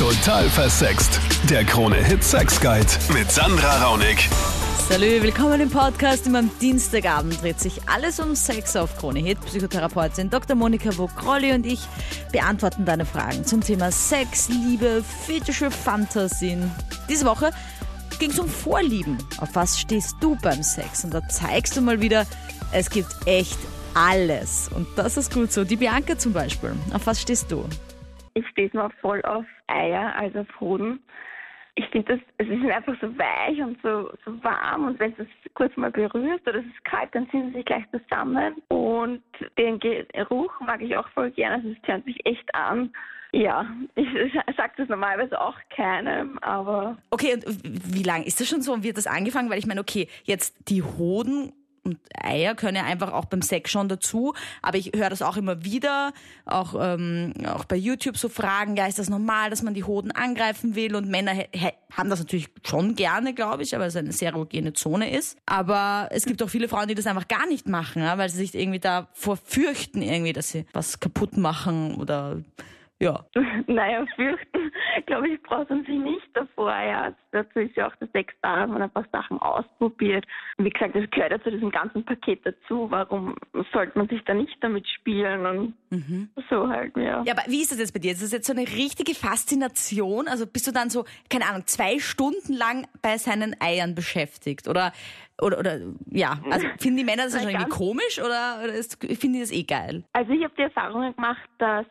Total versext. Der Krone-Hit Sex Guide mit Sandra Raunig. Salü, willkommen im Podcast. Immer am Dienstagabend dreht sich alles um Sex auf Krone Hit. Psychotherapeutin Dr. Monika Vokrolli und ich beantworten deine Fragen zum Thema Sex, Liebe, fetische Fantasien. Diese Woche ging es um Vorlieben. Auf was stehst du beim Sex? Und da zeigst du mal wieder, es gibt echt alles. Und das ist gut so. Die Bianca zum Beispiel. Auf was stehst du? Ich stehe mal voll auf Eier, also auf Hoden. Ich finde, das, es ist einfach so weich und so, so warm und wenn du es kurz mal berührst oder es ist kalt, dann ziehen sie sich gleich zusammen und den Geruch mag ich auch voll gerne, also es tönt mich echt an. Ja, ich sage das normalerweise auch keinem, aber... Okay, und wie lange ist das schon so und wird das angefangen? Weil ich meine, okay, jetzt die Hoden und Eier können ja einfach auch beim Sex schon dazu. Aber ich höre das auch immer wieder, auch, ähm, auch bei YouTube so Fragen, ja, ist das normal, dass man die Hoden angreifen will? Und Männer haben das natürlich schon gerne, glaube ich, weil es eine sehr erogene Zone ist. Aber es gibt auch viele Frauen, die das einfach gar nicht machen, ja, weil sie sich irgendwie davor fürchten, irgendwie, dass sie was kaputt machen oder ja. Naja, fürchten, glaube ich, braucht man sich nicht davor. Ja, dazu ist ja auch der Sex da, dass man ein paar Sachen ausprobiert. Wie gesagt, das gehört ja zu diesem ganzen Paket dazu. Warum sollte man sich da nicht damit spielen und mhm. so halt, ja. Ja, aber wie ist das jetzt bei dir? Ist das jetzt so eine richtige Faszination? Also bist du dann so, keine Ahnung, zwei Stunden lang bei seinen Eiern beschäftigt? Oder oder, oder ja, also finden die Männer das schon irgendwie komisch oder, oder finden die das eh geil? Also ich habe die Erfahrung gemacht, dass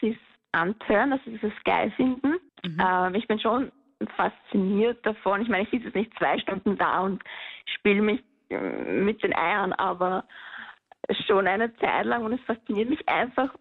sie es anhören, dass sie das geil finden. Mhm. Ähm, ich bin schon fasziniert davon. Ich meine, ich sitze jetzt nicht zwei Stunden da und spiele mich äh, mit den Eiern, aber schon eine Zeit lang und es fasziniert mich einfach,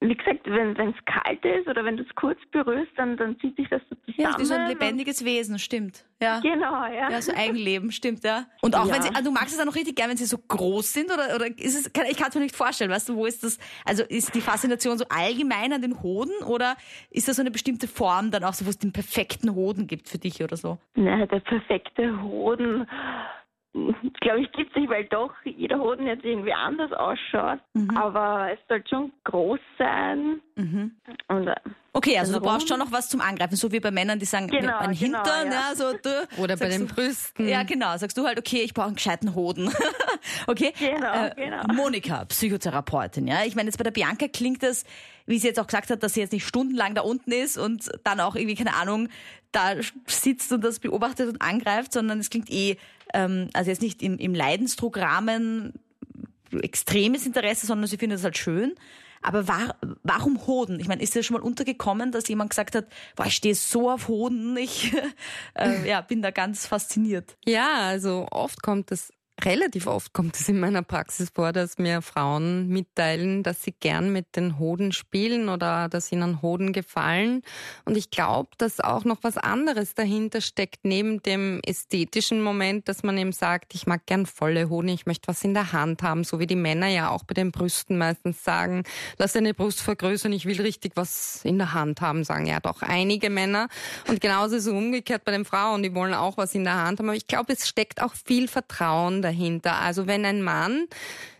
wie gesagt, wenn es kalt ist oder wenn du es kurz berührst, dann, dann zieht sich das so zusammen. Ja, wie so ein lebendiges Wesen, stimmt. Ja. Genau, ja. Ja, so Eigenleben, stimmt, ja. Und auch ja. wenn sie, also du magst es auch noch richtig gern, wenn sie so groß sind oder, oder ist es, kann, ich kann es mir nicht vorstellen, weißt du, wo ist das, also ist die Faszination so allgemein an den Hoden oder ist das so eine bestimmte Form dann auch so, wo es den perfekten Hoden gibt für dich oder so? Na, der perfekte Hoden, glaube ich, gibt es nicht, weil doch jeder Hoden jetzt irgendwie anders ausschaut. Mhm. Aber es soll schon groß sein. Mhm. Und, äh, okay, also du brauchst schon noch was zum Angreifen, so wie bei Männern, die sagen, genau, ein genau, Hintern, ja. ja so, du, Oder bei den du, Brüsten. Ja, genau. Sagst du halt, okay, ich brauche einen gescheiten Hoden. okay? Genau, äh, genau. Monika, Psychotherapeutin, ja. Ich meine, jetzt bei der Bianca klingt das, wie sie jetzt auch gesagt hat, dass sie jetzt nicht stundenlang da unten ist und dann auch irgendwie, keine Ahnung, da sitzt und das beobachtet und angreift, sondern es klingt eh ähm, also jetzt nicht im, im Leidensdruckrahmen extremes Interesse, sondern sie findet es halt schön. Aber war, warum Hoden? Ich meine, ist dir schon mal untergekommen, dass jemand gesagt hat, boah, ich stehe so auf Hoden, ich äh, ja, bin da ganz fasziniert. Ja, also oft kommt es Relativ oft kommt es in meiner Praxis vor, dass mir Frauen mitteilen, dass sie gern mit den Hoden spielen oder dass ihnen Hoden gefallen. Und ich glaube, dass auch noch was anderes dahinter steckt, neben dem ästhetischen Moment, dass man eben sagt, ich mag gern volle Hoden, ich möchte was in der Hand haben, so wie die Männer ja auch bei den Brüsten meistens sagen, lass deine Brust vergrößern, ich will richtig was in der Hand haben, sagen ja doch einige Männer. Und genauso ist es umgekehrt bei den Frauen, die wollen auch was in der Hand haben. Aber ich glaube, es steckt auch viel Vertrauen dahinter. Also wenn ein Mann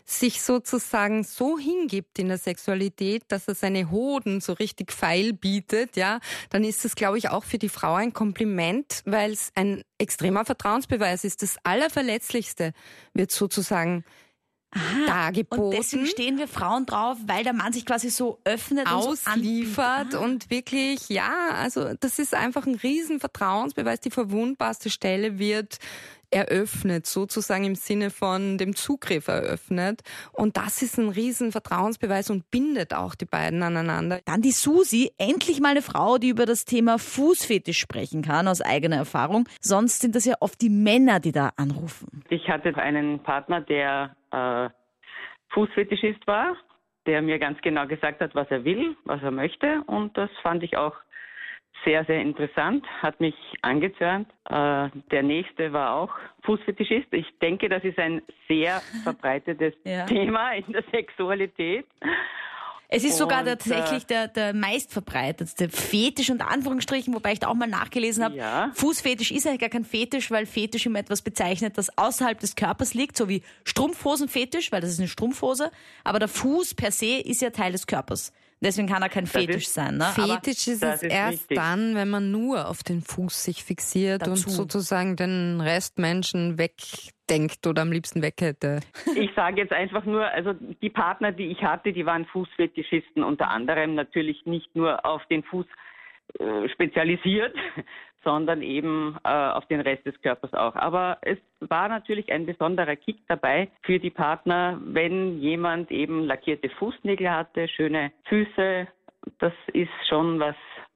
sich sozusagen so hingibt in der Sexualität, dass er seine Hoden so richtig feil bietet, ja, dann ist das, glaube ich, auch für die Frau ein Kompliment, weil es ein extremer Vertrauensbeweis ist. Das Allerverletzlichste wird sozusagen Aha, dargeboten. Und deswegen stehen wir Frauen drauf, weil der Mann sich quasi so öffnet ausliefert und, so und wirklich, ja, also das ist einfach ein riesen Vertrauensbeweis. Die verwundbarste Stelle wird eröffnet, sozusagen im Sinne von dem Zugriff eröffnet. Und das ist ein riesen Vertrauensbeweis und bindet auch die beiden aneinander. Dann die Susi, endlich mal eine Frau, die über das Thema Fußfetisch sprechen kann, aus eigener Erfahrung. Sonst sind das ja oft die Männer, die da anrufen. Ich hatte einen Partner, der äh, Fußfetischist war, der mir ganz genau gesagt hat, was er will, was er möchte. Und das fand ich auch sehr, sehr interessant, hat mich angezörnt. Äh, der nächste war auch Fußfetischist. Ich denke, das ist ein sehr verbreitetes ja. Thema in der Sexualität. Es ist sogar und, tatsächlich äh, der, der meistverbreitetste Fetisch unter Anführungsstrichen, wobei ich da auch mal nachgelesen habe. Ja. Fußfetisch ist eigentlich gar kein Fetisch, weil Fetisch immer etwas bezeichnet, das außerhalb des Körpers liegt, so wie Strumpfhosenfetisch, weil das ist eine Strumpfhose. Aber der Fuß per se ist ja Teil des Körpers. Deswegen kann er kein Fetisch ist- sein. Ne? Aber Fetisch ist das es ist erst richtig. dann, wenn man nur auf den Fuß sich fixiert und Dazu. sozusagen den Rest Menschen wegdenkt oder am liebsten weg hätte. Ich sage jetzt einfach nur, also die Partner, die ich hatte, die waren Fußfetischisten, unter anderem natürlich nicht nur auf den Fuß äh, spezialisiert, sondern eben äh, auf den Rest des Körpers auch. Aber es war natürlich ein besonderer Kick dabei für die Partner, wenn jemand eben lackierte Fußnägel hatte, schöne Füße. Das ist schon was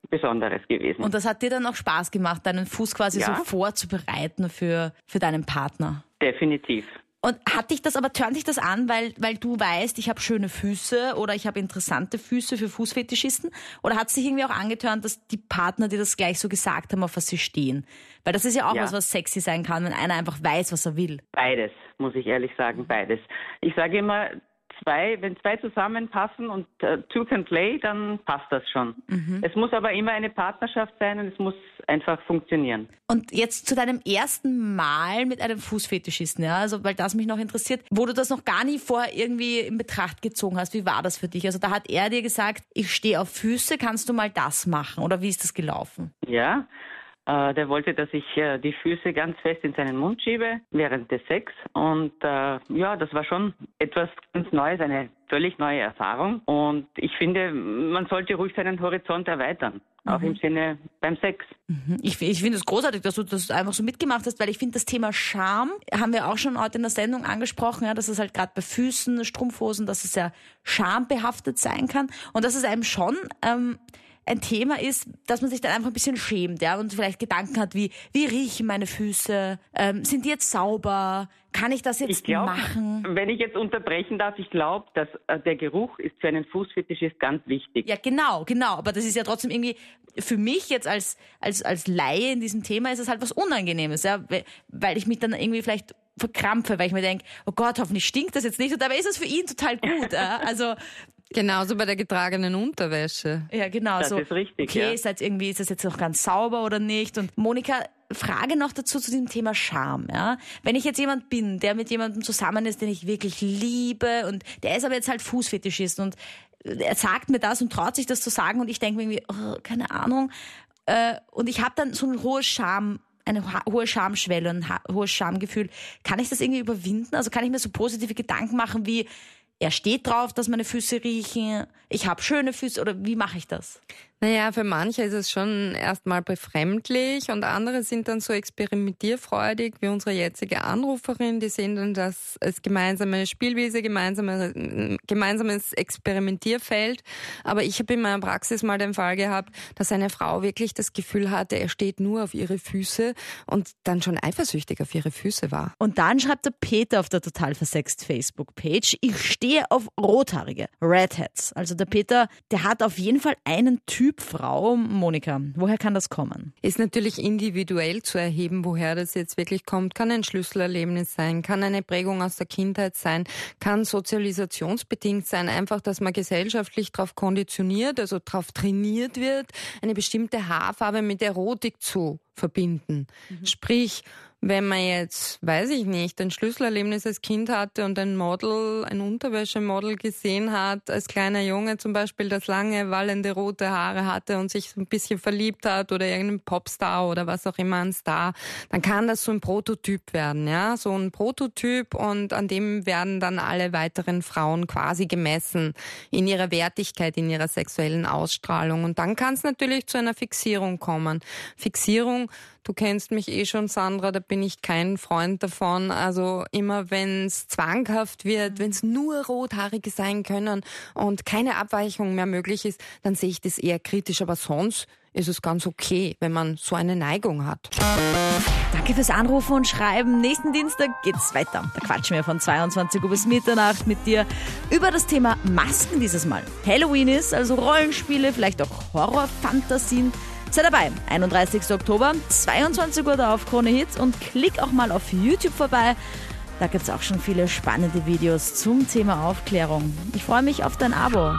Besonderes gewesen. Und das hat dir dann auch Spaß gemacht, deinen Fuß quasi Ja. so vorzubereiten für, für deinen Partner. Definitiv. Und hat dich das aber, turnt dich das an, weil, weil du weißt, ich habe schöne Füße oder ich habe interessante Füße für Fußfetischisten? Oder hat es dich irgendwie auch angetörnt, dass die Partner dir das gleich so gesagt haben, auf was sie stehen? Weil das ist ja auch Ja. was, was sexy sein kann, wenn einer einfach weiß, was er will. Beides, muss ich ehrlich sagen, beides. Ich sage immer, zwei, wenn zwei zusammenpassen und äh, two can play, dann passt das schon. Es muss aber immer eine Partnerschaft sein und es muss einfach funktionieren. Und jetzt zu deinem ersten Mal mit einem Fußfetischisten, ja, also weil das mich noch interessiert, wo du das noch gar nie vorher irgendwie in Betracht gezogen hast. Wie war das für dich? Also da hat er dir gesagt, ich stehe auf Füße, kannst du mal das machen? Oder wie ist das gelaufen? Ja, der wollte, dass ich äh, die Füße ganz fest in seinen Mund schiebe während des Sex. Und äh, ja, das war schon etwas ganz Neues, eine völlig neue Erfahrung. Und ich finde, man sollte ruhig seinen Horizont erweitern, auch im Sinne beim Sex. Ich, ich finde es großartig, dass du das einfach so mitgemacht hast, weil ich finde, das Thema Scham haben wir auch schon heute in der Sendung angesprochen, ja, dass es halt gerade bei Füßen, Strumpfhosen, dass es sehr schambehaftet sein kann und dass es einem schon ähm, ein Thema ist, dass man sich dann einfach ein bisschen schämt, ja, und vielleicht Gedanken hat wie, wie riechen meine Füße, ähm, sind die jetzt sauber, kann ich das Ich jetzt glaube, machen? wenn ich jetzt unterbrechen darf, ich glaube, dass äh, der Geruch ist für einen Fußfetischist ganz wichtig. Ja, genau, genau. Aber das ist ja trotzdem irgendwie, für mich jetzt als, als, als Laie in diesem Thema ist es halt was Unangenehmes, ja, we- weil ich mich dann irgendwie vielleicht verkrampfe, weil ich mir denke, oh Gott, hoffentlich stinkt das jetzt nicht. Und dabei ist es für ihn total gut. ja. Also, Genauso bei der getragenen Unterwäsche. ja, genau. Das so, ist richtig, Okay, ja. ist, jetzt irgendwie, ist das jetzt noch ganz sauber oder nicht? Und Monika, Frage noch dazu zu diesem Thema Scham. Ja? Wenn ich jetzt jemand bin, der mit jemandem zusammen ist, den ich wirklich liebe und der ist aber jetzt halt Fußfetischist und er sagt mir das und traut sich das zu sagen und ich denke mir irgendwie, oh, keine Ahnung. Äh, und ich habe dann so ein hohes Scham, eine hohe Schamschwelle, ein hohes Schamgefühl. Kann ich das irgendwie überwinden? Also kann ich mir so positive Gedanken machen wie, er steht drauf, dass meine Füße riechen, ich habe schöne Füße oder wie mache ich das? Naja, für manche ist es schon erstmal befremdlich und andere sind dann so experimentierfreudig wie unsere jetzige Anruferin. Die sehen dann, dass es gemeinsame Spielwiese, gemeinsame, gemeinsames Experimentierfeld. Aber ich habe in meiner Praxis mal den Fall gehabt, dass eine Frau wirklich das Gefühl hatte, er steht nur auf ihre Füße und dann schon eifersüchtig auf ihre Füße war. Und dann schreibt der Peter auf der total versext Facebook-Page, ich stehe auf Rothaarige, Redheads. Also der Peter, der hat auf jeden Fall einen Typ Frau. Monika, woher kann das kommen? Ist natürlich individuell zu erheben, woher das jetzt wirklich kommt. Kann ein Schlüsselerlebnis sein, kann eine Prägung aus der Kindheit sein, kann sozialisationsbedingt sein, einfach, dass man gesellschaftlich darauf konditioniert, also darauf trainiert wird, eine bestimmte Haarfarbe mit Erotik zu verbinden. Sprich, wenn man jetzt, weiß ich nicht, ein Schlüsselerlebnis als Kind hatte und ein Model, ein Unterwäschemodel gesehen hat, als kleiner Junge zum Beispiel, das lange, wallende rote Haare hatte und sich so ein bisschen verliebt hat oder irgendein Popstar oder was auch immer ein Star, dann kann das so ein Prototyp werden, ja, so ein Prototyp und an dem werden dann alle weiteren Frauen quasi gemessen in ihrer Wertigkeit, in ihrer sexuellen Ausstrahlung und dann kann es natürlich zu einer Fixierung kommen. Fixierung Du kennst mich eh schon, Sandra, da bin ich kein Freund davon. Also immer wenn es zwanghaft wird, wenn es nur Rothaarige sein können und keine Abweichung mehr möglich ist, dann sehe ich das eher kritisch. Aber sonst ist es ganz okay, wenn man so eine Neigung hat. Danke fürs Anrufen und Schreiben. Nächsten Dienstag geht's weiter. Da quatschen wir von 22 Uhr bis Mitternacht mit dir über das Thema Masken dieses Mal. Halloween ist, also Rollenspiele, vielleicht auch Horrorfantasien. Sei dabei, 31. Oktober, 22 Uhr da auf Krone Hits und klick auch mal auf YouTube vorbei. Da gibt's auch schon viele spannende Videos zum Thema Aufklärung. Ich freue mich auf dein Abo.